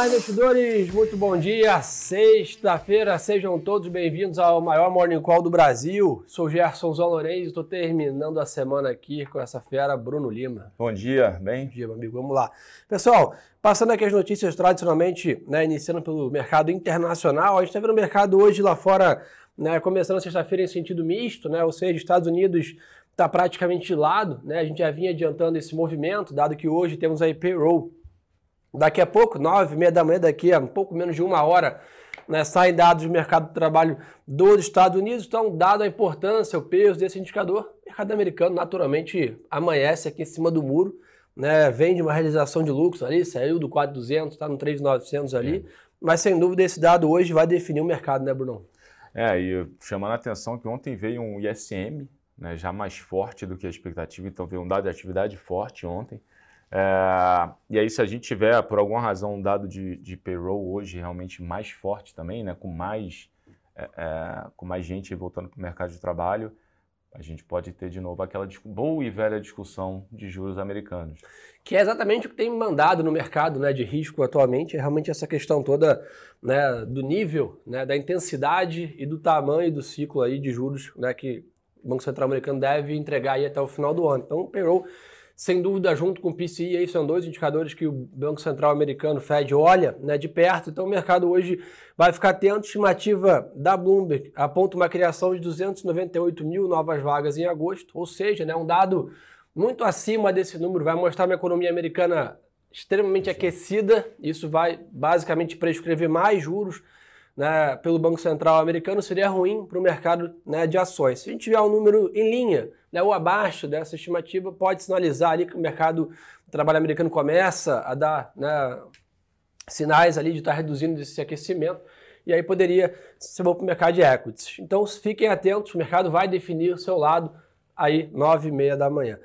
Olá, investidores, muito bom dia. Sexta-feira, sejam todos bem-vindos ao maior Morning Call do Brasil. Sou Gerson Zolorenz e estou terminando a semana aqui com essa fera, Bruno Lima. Bom dia, bem? Bom dia, meu amigo. Vamos lá. Pessoal, passando aqui as notícias tradicionalmente, né, iniciando pelo mercado internacional, a gente está vendo o mercado hoje lá fora, né, começando sexta-feira em sentido misto, né, ou seja, Estados Unidos está praticamente de lado, né, a gente já vinha adiantando esse movimento, dado que hoje temos aí payroll Daqui a pouco, nove e meia da manhã, daqui a um pouco menos de uma hora, né, saem dados do mercado de trabalho dos Estados Unidos. Então, dado a importância, o peso desse indicador, o mercado americano naturalmente amanhece aqui em cima do muro, né, vem de uma realização de lucros ali, saiu do 4,200, está no 3,900 ali, é. mas sem dúvida esse dado hoje vai definir o mercado, né, Bruno? É, e chamando a atenção que ontem veio um ISM, né, já mais forte do que a expectativa, então veio um dado de atividade forte ontem. É, e aí, se a gente tiver, por alguma razão, um dado de, de payroll hoje realmente mais forte também, né, com, mais, é, é, com mais gente voltando para o mercado de trabalho, a gente pode ter de novo aquela boa e velha discussão de juros americanos. Que é exatamente o que tem mandado no mercado né, de risco atualmente, é realmente essa questão toda né, do nível, né, da intensidade e do tamanho do ciclo aí de juros né, que o Banco Central americano deve entregar aí até o final do ano. Então, o payroll sem dúvida, junto com o PCI, aí são dois indicadores que o Banco Central americano, Fed, olha né, de perto. Então, o mercado hoje vai ficar atento. Estimativa da Bloomberg aponta uma criação de 298 mil novas vagas em agosto, ou seja, né, um dado muito acima desse número. Vai mostrar uma economia americana extremamente aquecida. Isso vai basicamente prescrever mais juros né, pelo Banco Central americano seria ruim para o mercado né, de ações. Se a gente tiver um número em linha né, ou abaixo dessa estimativa, pode sinalizar ali que o mercado de trabalho americano começa a dar né, sinais ali de estar tá reduzindo esse aquecimento e aí poderia ser bom para o mercado de equities. Então fiquem atentos, o mercado vai definir o seu lado aí nove e meia da manhã.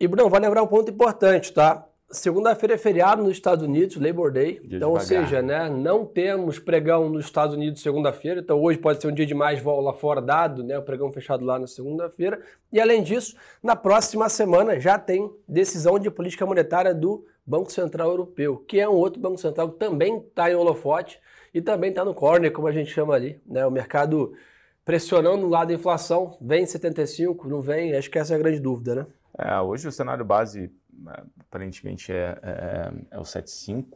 E Bruno, vai lembrar um ponto importante, tá? Segunda-feira é feriado nos Estados Unidos, Labor Day. Dia então, ou seja, né, não temos pregão nos Estados Unidos segunda-feira. Então, hoje pode ser um dia de mais voo lá fora dado, né, o pregão fechado lá na segunda-feira. E, além disso, na próxima semana já tem decisão de política monetária do Banco Central Europeu, que é um outro Banco Central que também está em holofote e também está no corner, como a gente chama ali. Né, o mercado pressionando o lado da inflação. Vem 75, não vem? Acho que essa é a grande dúvida, né? É, hoje o cenário base aparentemente é, é, é o 7.5.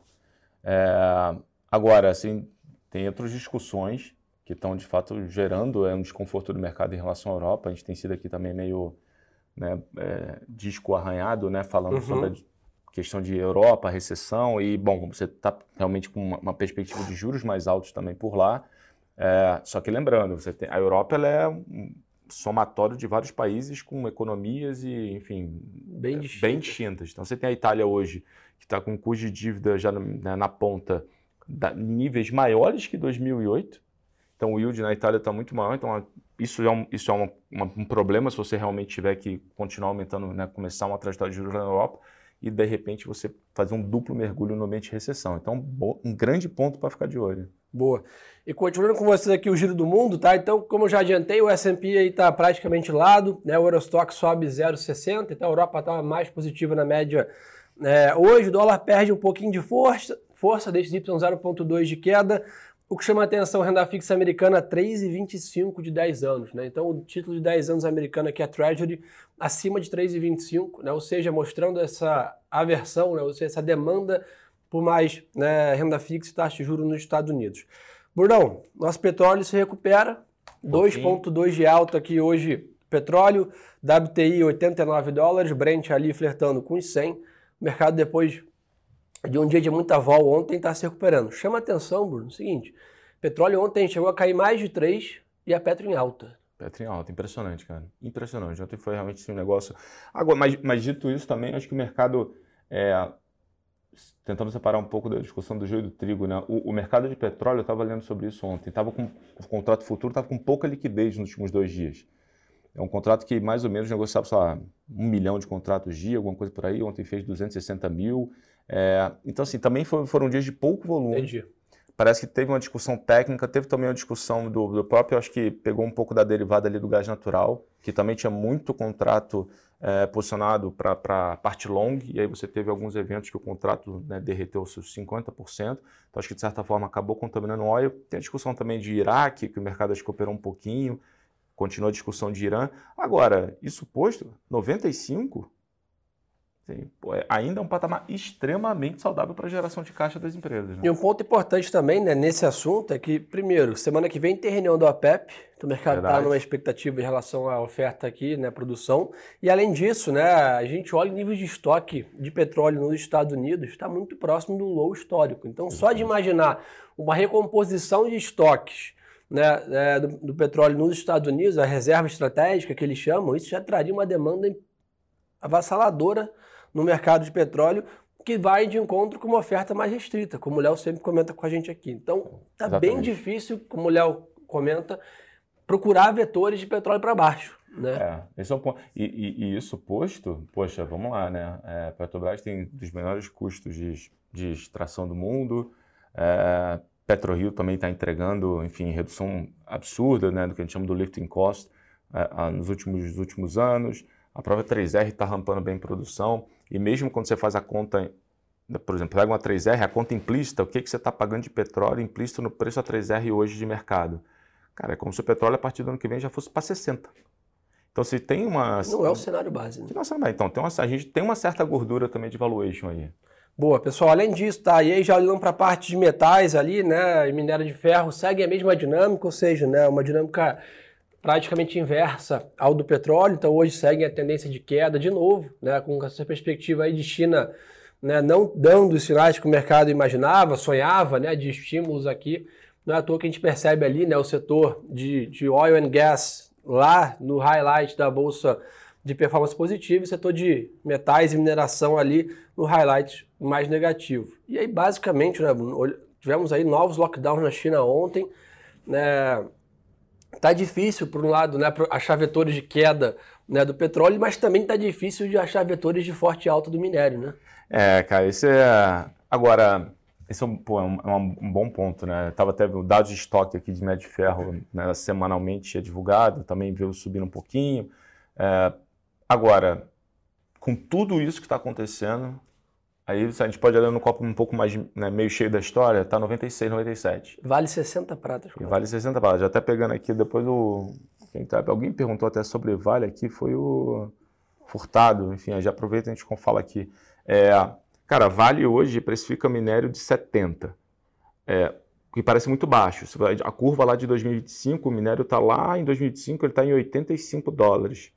É, agora, assim, tem outras discussões que estão de fato gerando é, um desconforto do mercado em relação à Europa. A gente tem sido aqui também meio né, é, disco arranhado, né, falando uhum. sobre a questão de Europa, recessão e, bom, você está realmente com uma, uma, perspectiva de juros mais altos também por lá. É, só que lembrando, você tem, a Europa ela é um, somatório de vários países com economias e, enfim, bem, é, distintas. bem distintas. Então, você tem a Itália hoje, que está com um custo de dívida já na, né, na ponta, da, níveis maiores que 2008. Então, o yield na Itália está muito maior. Então, isso é, um, isso é uma, uma, um problema se você realmente tiver que continuar aumentando, né, começar uma trajetória de juros na Europa e, de repente, você fazer um duplo mergulho no ambiente de recessão. Então, um grande ponto para ficar de olho. Boa. E continuando com vocês aqui o giro do mundo, tá? Então, como eu já adiantei, o S&P aí tá praticamente lado, né? O Eurostock sobe 0,60, então a Europa tá mais positiva na média. É, hoje o dólar perde um pouquinho de força, força desde Y 0,2 de queda. O que chama a atenção, renda fixa americana 3,25 de 10 anos, né? Então, o título de 10 anos americano aqui é Treasury acima de 3,25, né? Ou seja, mostrando essa aversão, né? Ou seja, essa demanda por mais né, renda fixa e taxa de juros nos Estados Unidos. Burdão, nosso petróleo se recupera, 2,2 de alta aqui hoje, petróleo, WTI 89 dólares, Brent ali flertando com os 100. O mercado depois de um dia de muita vol ontem está se recuperando. Chama atenção, Bruno, o seguinte, petróleo ontem chegou a cair mais de 3 e a Petro em alta. Petro em alta, impressionante, cara. Impressionante. Ontem foi realmente um negócio. Agora, mas, mas dito isso também, acho que o mercado é, tentando separar um pouco da discussão do joio do trigo, né? O, o mercado de petróleo, eu estava lendo sobre isso ontem, tava com, o contrato futuro estava com pouca liquidez nos últimos dois dias. É um contrato que mais ou menos negociava, sei lá, um milhão de contratos dia, alguma coisa por aí. Ontem fez 260 mil. É, então, assim, também foram, foram dias de pouco volume. Entendi. parece que teve uma discussão técnica, teve também uma discussão do, do próprio, acho que pegou um pouco da derivada ali do gás natural, que também tinha muito contrato é, posicionado para a parte long, e aí você teve alguns eventos que o contrato né, derreteu seus 50%, então acho que de certa forma acabou contaminando o óleo. Tem a discussão também de Iraque, que o mercado acho que operou um pouquinho, continua a discussão de Irã. Agora, isso posto, 95 Sim, pô, é, ainda é um patamar extremamente saudável para a geração de caixa das empresas. Né? E um ponto importante também né, nesse assunto é que, primeiro, semana que vem tem reunião do APEP, o mercado está numa expectativa em relação à oferta aqui, né, produção. E além disso, né, a gente olha o nível de estoque de petróleo nos Estados Unidos, está muito próximo do low histórico. Então, só de imaginar uma recomposição de estoques né, é, do, do, petróleo nos Estados Unidos, a reserva estratégica que eles chamam, isso já traria uma demanda avassaladora no mercado de petróleo que vai de encontro com uma oferta mais restrita, como o Léo sempre comenta com a gente aqui. Então, está bem difícil, como o Léo comenta, procurar vetores de petróleo para baixo. Né? É, esse é o ponto. E, e, e, isso posto, poxa, vamos lá, né? É, Petrobras tem dos menores custos de, de extração do mundo. É, PetroRio também está entregando, enfim, redução absurda, né, do que a gente chama do lifting cost é, nos últimos, últimos anos. A própria 3R está rampando bem produção. E mesmo quando você faz a conta, por exemplo, pega uma 3R, a conta implícita, o que, que você está pagando de petróleo implícito no preço da 3R hoje de mercado? Cara, é como se o petróleo a partir do ano que vem já fosse para 60. Então, se tem uma. Não é o cenário base. Né? Não, então, tem uma, a gente tem uma certa gordura também de valuation aí. Boa, pessoal. Além disso, tá? E aí já olhando para a parte de metais ali, né? E minério de ferro segue a mesma dinâmica, ou seja, né? Uma dinâmica praticamente inversa ao do petróleo, então hoje segue a tendência de queda de novo, né, com essa perspectiva aí de China né, não dando os sinais que o mercado imaginava, sonhava, né, de estímulos aqui. Não é à toa que a gente percebe ali né, o setor de, de oil and gas lá no highlight da bolsa de performance positiva e setor de metais e mineração ali no highlight mais negativo. E aí, basicamente, né, tivemos aí novos lockdowns na China ontem, né, Tá difícil, por um lado, né, achar vetores de queda né, do petróleo, mas também tá difícil de achar vetores de forte alta do minério, né? É, cara, isso é. Agora, esse é um, pô, é um, é um bom ponto, né? Tava até o dado de estoque aqui de médio ferro né, semanalmente é divulgado, também veio subindo um pouquinho. É, agora, com tudo isso que está acontecendo, Aí a gente pode olhar no copo um pouco mais né, meio cheio da história, tá 96, 97. Vale 60 pratas. E vale 60 pratas. Já até pegando aqui depois o. Sabe, alguém perguntou até sobre Vale aqui, foi o Furtado. Enfim, já aproveita e a gente fala aqui. É, cara, Vale hoje precifica minério de 70. É, que parece muito baixo. A curva lá de 2025, o minério está lá em 2025, ele está em 85 dólares.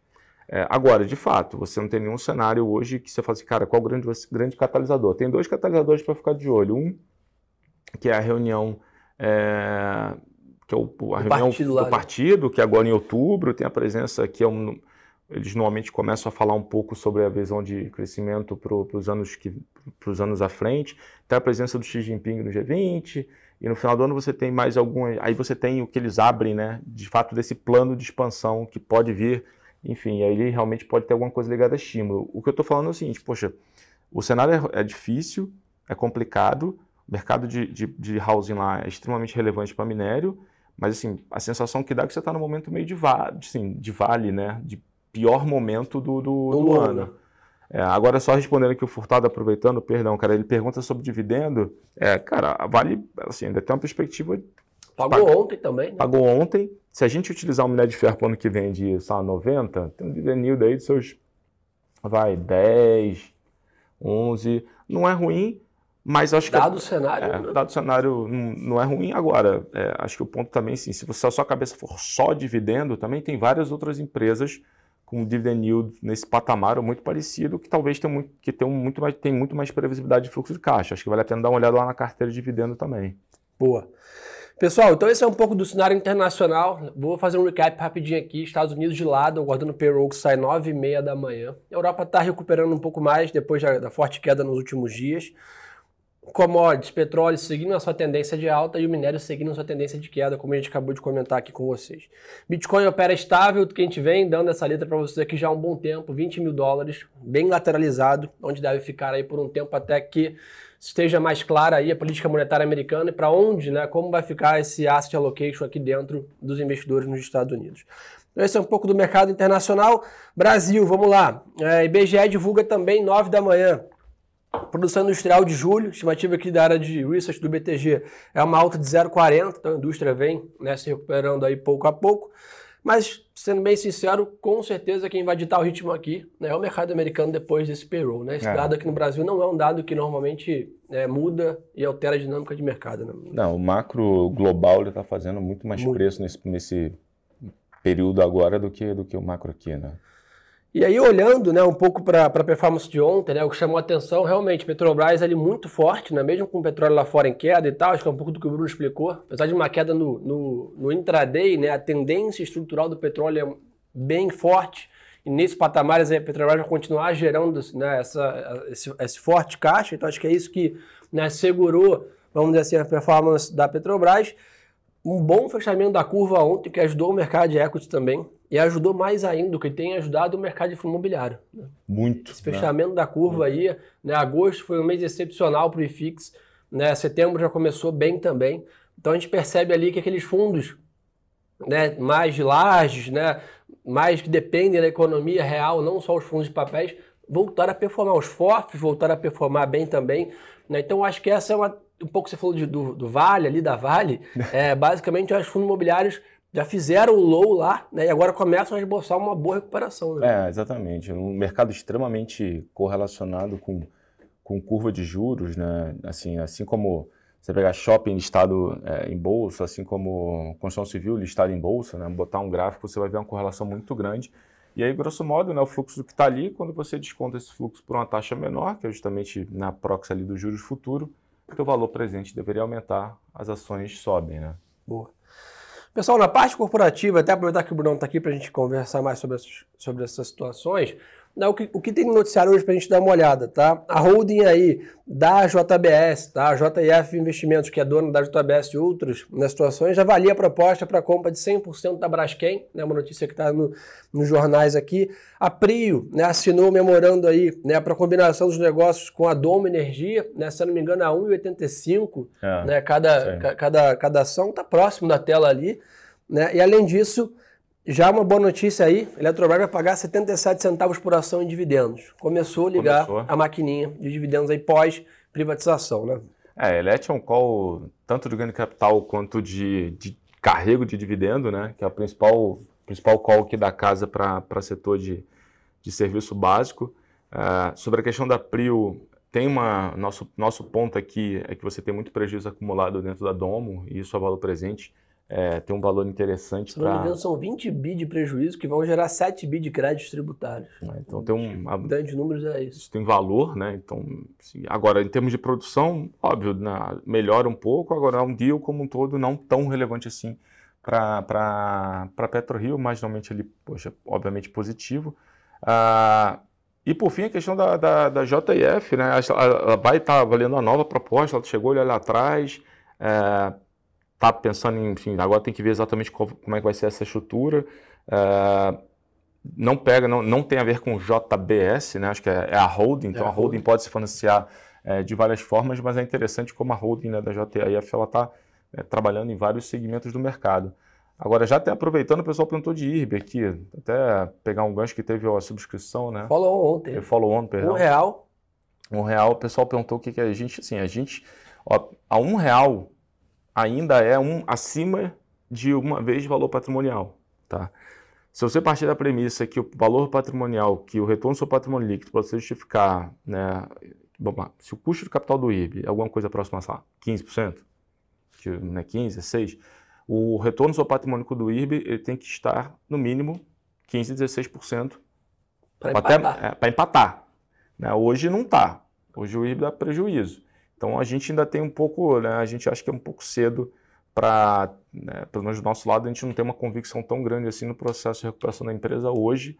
É, agora, de fato, você não tem nenhum cenário hoje que você fala assim, cara, qual o grande, grande catalisador? Tem dois catalisadores para ficar de olho. Um, que é a reunião, é, que é o, a o reunião partido do né? partido, que agora em outubro tem a presença que é um, eles normalmente começam a falar um pouco sobre a visão de crescimento para os anos que anos à frente. Tem a presença do Xi Jinping no G20 e no final do ano você tem mais algumas. Aí você tem o que eles abrem, né? De fato desse plano de expansão que pode vir enfim, aí ele realmente pode ter alguma coisa ligada a estímulo. O que eu estou falando é o seguinte, poxa, o cenário é, é difícil, é complicado, o mercado de, de, de housing lá é extremamente relevante para minério, mas assim, a sensação que dá é que você está no momento meio de, va assim, de vale, né? De pior momento do, do, do, do ano. É, agora, só respondendo aqui o Furtado, aproveitando, perdão, cara, ele pergunta sobre dividendo. É, cara, a Vale, assim, ainda tem uma perspectiva Pagou Pag... ontem também. Né? Pagou ontem. Se a gente utilizar o minério de ferro para o ano que vem de só 90, tem um dividend aí de seus, vai, 10, 11. Não é ruim, mas acho dado que... o cenário... É, né? Dado o cenário, não, não é ruim. Agora, é, acho que o ponto também, sim, se você, a sua cabeça for só dividendo, também tem várias outras empresas com dividend yield nesse patamar ou muito parecido, que talvez tenham muito, que tenham muito, mais, tem muito mais previsibilidade de fluxo de caixa. Acho que vale a pena dar uma olhada lá na carteira de dividendo também. Boa. Pessoal, então esse é um pouco do cenário internacional. Vou fazer um recap rapidinho aqui. Estados Unidos de lado, aguardando o payroll que sai 9 e meia da manhã. A Europa está recuperando um pouco mais depois da, forte queda nos últimos dias. Commodities, petróleo seguindo a sua tendência de alta e o minério seguindo a sua tendência de queda, como a gente acabou de comentar aqui com vocês. Bitcoin opera estável, que a gente vem dando essa letra para vocês aqui já há um bom tempo, 20 mil dólares, bem lateralizado, onde deve ficar aí por um tempo até que esteja mais clara aí a política monetária americana e para onde, né, como vai ficar esse asset allocation aqui dentro dos investidores nos Estados Unidos. Então, esse é um pouco do mercado internacional. Brasil, vamos lá. É, IBGE divulga também 9 da manhã. Produção industrial de julho, estimativa aqui da área de research do BTG é uma alta de 0,40, então a indústria vem né, se recuperando aí pouco a pouco. Mas, sendo bem sincero, com certeza quem vai ditar o ritmo aqui né, é o mercado americano depois desse payroll. Né? Esse é. dado aqui no Brasil não é um dado que normalmente é, muda e altera a dinâmica de mercado. Né? Não, o macro global está fazendo muito mais muito. preço nesse, nesse período agora do que, do que o macro aqui. Né? E aí, olhando né, um pouco para a performance de ontem, né, o que chamou a atenção, realmente, Petrobras ali muito forte, né, mesmo com o petróleo lá fora em queda e tal, acho que é um pouco do que o Bruno explicou. Apesar de uma queda no, no, no intraday, né, a tendência estrutural do petróleo é bem forte. E nesse patamar, a Petrobras vai continuar gerando né, essa, esse, esse, forte caixa. Então, acho que é isso que né, segurou, vamos dizer assim, a performance da Petrobras. Um bom fechamento da curva ontem, que ajudou o mercado de equity também. E ajudou mais ainda, o que tem ajudado o mercado de fundo imobiliário. Né? Muito. Esse né? fechamento né? da curva Muito. aí, né? agosto foi um mês excepcional para o IFIX, né? setembro já começou bem também. Então a gente percebe ali que aqueles fundos né, mais lajes, né, mais que dependem da economia real, não só os fundos de papéis, voltaram a performar. Os FOFs voltaram a performar bem também. Né? Então acho que essa é uma. Um pouco você falou de, do, do Vale, ali da Vale, é, basicamente os fundos imobiliários já fizeram o low lá, né? E agora começam a esboçar uma boa recuperação. Né? É, exatamente. Um mercado extremamente correlacionado com, com curva de juros, né? Assim, assim como você pegar shopping listado é, em bolsa, assim como construção civil listado em bolsa, né? Botar um gráfico, você vai ver uma correlação muito grande. E aí, grosso modo, né, o fluxo que está ali, quando você desconta esse fluxo por uma taxa menor, que é justamente na proxy ali do juros futuro, o seu valor presente deveria aumentar, as ações sobem, né? Boa. Pessoal, na parte corporativa, até aproveitar que o Bruno está aqui para a gente conversar mais sobre, essas, sobre essas situações, né, o, que, o que tem no noticiário hoje para a gente dar uma olhada, tá? A holding aí da JBS, tá? A JF Investimentos, que é dona da JBS e outros nas situações, já avalia a proposta para compra de 100% da Braskem, né? Uma notícia que está no, nos jornais aqui. A Prio, né, assinou um memorando aí, né, para combinação dos negócios com a Doma Energia, né? Se não me engano, a 1,85, é, né? Cada, cada, cada ação está próximo da tela ali, né? E além disso, já uma boa notícia aí, a Eletrobras vai pagar 77 centavos por ação em dividendos. Começou a ligar Começou. a maquininha de dividendos aí pós-privatização, né? É, a Elet é um call tanto de ganho de capital quanto de, de carrego de dividendo, né? Que é o principal, principal call aqui da casa para setor de, de serviço básico. Uh, sobre a questão da Prio, tem uma. Nosso, nosso ponto aqui é que você tem muito prejuízo acumulado dentro da Domo, e isso é valor presente é, tem um valor interessante para. Se não me engano, são 20 bi de prejuízo que vão gerar 7 bi de créditos tributários. É, então tem um. A, grandes números é isso. Isso tem valor, né? Então, assim, agora, em termos de produção, óbvio, né, melhora um pouco, agora é um deal como um todo não tão relevante assim para PetroRio, mas normalmente ele, poxa, obviamente positivo. Ah, e por fim, a questão da, da, da JF, né? Ela, vai estar tá valendo a nova proposta, ela chegou ali atrás. É, está pensando em, enfim, agora tem que ver exatamente qual, como é que vai ser essa estrutura. Uh, não pega, não, não tem a ver com JBS, né? Acho que é, é a holding, então é a holding pode se financiar é, de várias formas, mas é interessante como a holding né, da JTIF ela está é, trabalhando em vários segmentos do mercado. Agora, já até aproveitando, o pessoal perguntou de IRB aqui, até pegar um gancho que teve a subscrição, né? Follow ontem. Follow on, perdão. Um real. Um real, o pessoal perguntou o que, que a gente, assim, a gente, ó, a um real ainda é um acima de uma vez valor patrimonial, tá? Se você partir da premissa que o valor patrimonial, que o retorno do seu patrimônio líquido, para você justificar, né, se o custo de capital do IRB é alguma coisa próxima a lá, 15%, que, né, 15%, 6%, o retorno do seu patrimônio do IRB ele tem que estar, no mínimo, 15%, 16%. Para empatar. É, empatar né? Hoje não está. Hoje o IRB dá prejuízo. Então a gente ainda tem um pouco, né, a gente acha que é um pouco cedo para, né, pelo menos do nosso lado, a gente não tem uma convicção tão grande assim no processo de recuperação da empresa hoje,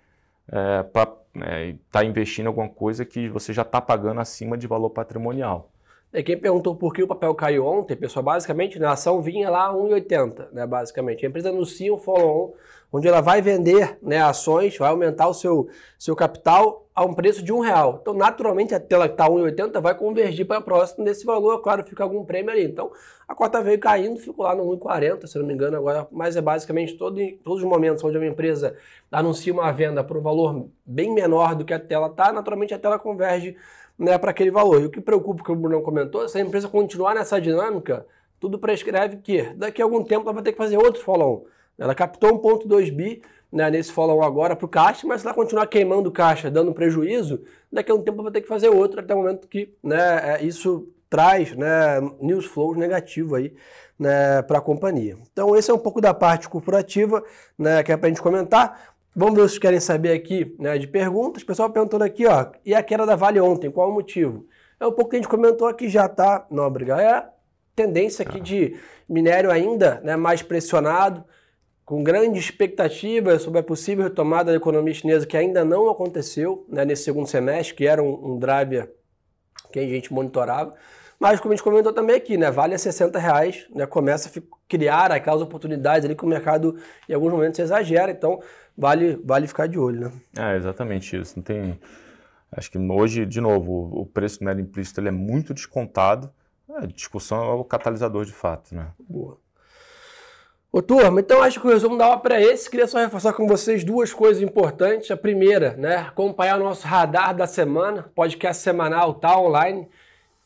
é, para estar né, tá investindo em alguma coisa que você já está pagando acima de valor patrimonial. E quem perguntou por que o papel caiu ontem, pessoal, basicamente né, a ação vinha lá a 1,80, né, basicamente. A empresa anuncia um follow-on onde ela vai vender né, ações, vai aumentar o seu, seu capital a um preço de um real. Então, naturalmente, a tela que está 1,80 vai convergir para próximo desse valor, claro, fica algum prêmio ali. Então, a cota veio caindo, ficou lá no 1,40, se não me engano, agora, mas é basicamente todo, todos os momentos onde uma empresa anuncia uma venda por um valor bem menor do que a tela está, naturalmente a tela converge né, para aquele valor. E o que preocupa, que o Bruno comentou, se a empresa continuar nessa dinâmica, tudo prescreve que daqui a algum tempo ela vai ter que fazer outro follow-on. Ela captou 1,2 bi né, nesse follow agora para o caixa, mas se ela continuar queimando caixa, dando prejuízo, daqui a um tempo vai ter que fazer outro, até o momento que né, é, isso traz né, news flows negativo aí né, para a companhia. Então esse é um pouco da parte corporativa né, que é para a gente comentar. Vamos ver se querem saber aqui né, de perguntas. O pessoal perguntando aqui, ó, e a queda da Vale ontem, qual o motivo? É um pouco que a gente comentou aqui já, tá, Nóbrega? É a tendência aqui de minério ainda né, mais pressionado, com grande expectativa sobre a possível retomada da economia chinesa, que ainda não aconteceu né, nesse segundo semestre, que era um, um driver que a gente monitorava. Mas, como a gente comentou também aqui, né, vale a 60 reais, né, começa a criar aquelas oportunidades ali que o mercado, em alguns momentos, exagera. Então, vale, vale ficar de olho. Né? É, exatamente isso. Não tem... Acho que hoje, de novo, o preço do minério implícito ele é muito descontado. A discussão é o catalisador de fato. Né? Boa. Ô turma, então acho que o resumo dava para esse. Queria só reforçar com vocês duas coisas importantes. A primeira, né, acompanhar o nosso radar da semana, podcast semanal, tá online.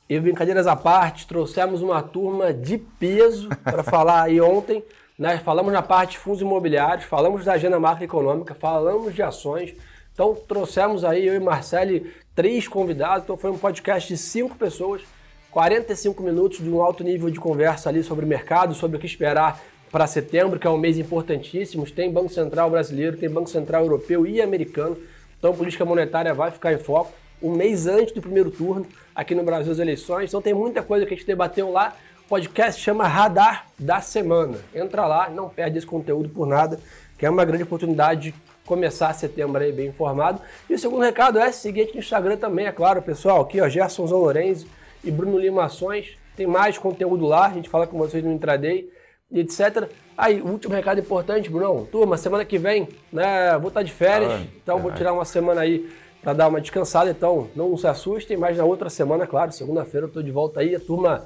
E brincadeiras à parte, trouxemos uma turma de peso para falar aí ontem. Né? Falamos na parte de fundos imobiliários, falamos da agenda macroeconômica, falamos de ações. Então trouxemos aí eu e Marcele três convidados. Então foi um podcast de cinco pessoas, 45 minutos de um alto nível de conversa ali sobre o mercado, sobre o que esperar para setembro, que é um mês importantíssimo. Tem Banco Central brasileiro, tem Banco Central europeu e americano. Então, política monetária vai ficar em foco. Um mês antes do primeiro turno, aqui no Brasil, as eleições. Então, tem muita coisa que a gente debateu lá. O podcast chama Radar da Semana. Entra lá, não perde esse conteúdo por nada, que é uma grande oportunidade de começar setembro aí bem informado. E o segundo recado é seguir aqui no Instagram também, é claro, pessoal. Aqui, ó, Gerson Lorenzi e Bruno Limações. Tem mais conteúdo lá, a gente fala com vocês no intraday etc. Aí, último recado importante, Bruno. Turma, semana que vem, né? Vou estar de férias, ah, então é. vou tirar uma semana aí para dar uma descansada. Então, não se assustem, mas na outra semana, claro, segunda-feira eu estou de volta aí. A turma,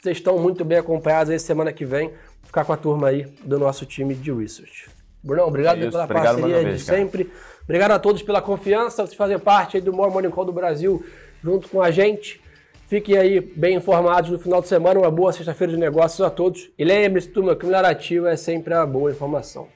vocês estão muito bem acompanhados aí semana que vem. Ficar com a turma aí do nosso time de research. Bruno, obrigado é pela obrigado parceria vez, de cara. sempre. Obrigado a todos pela confiança, vocês fazem parte aí do More Morning Call do Brasil junto com a gente. Fiquem aí bem informados no final de semana. Uma boa sexta-feira de negócios a todos. E lembre-se, turma, que o melhor ativo é sempre a boa informação.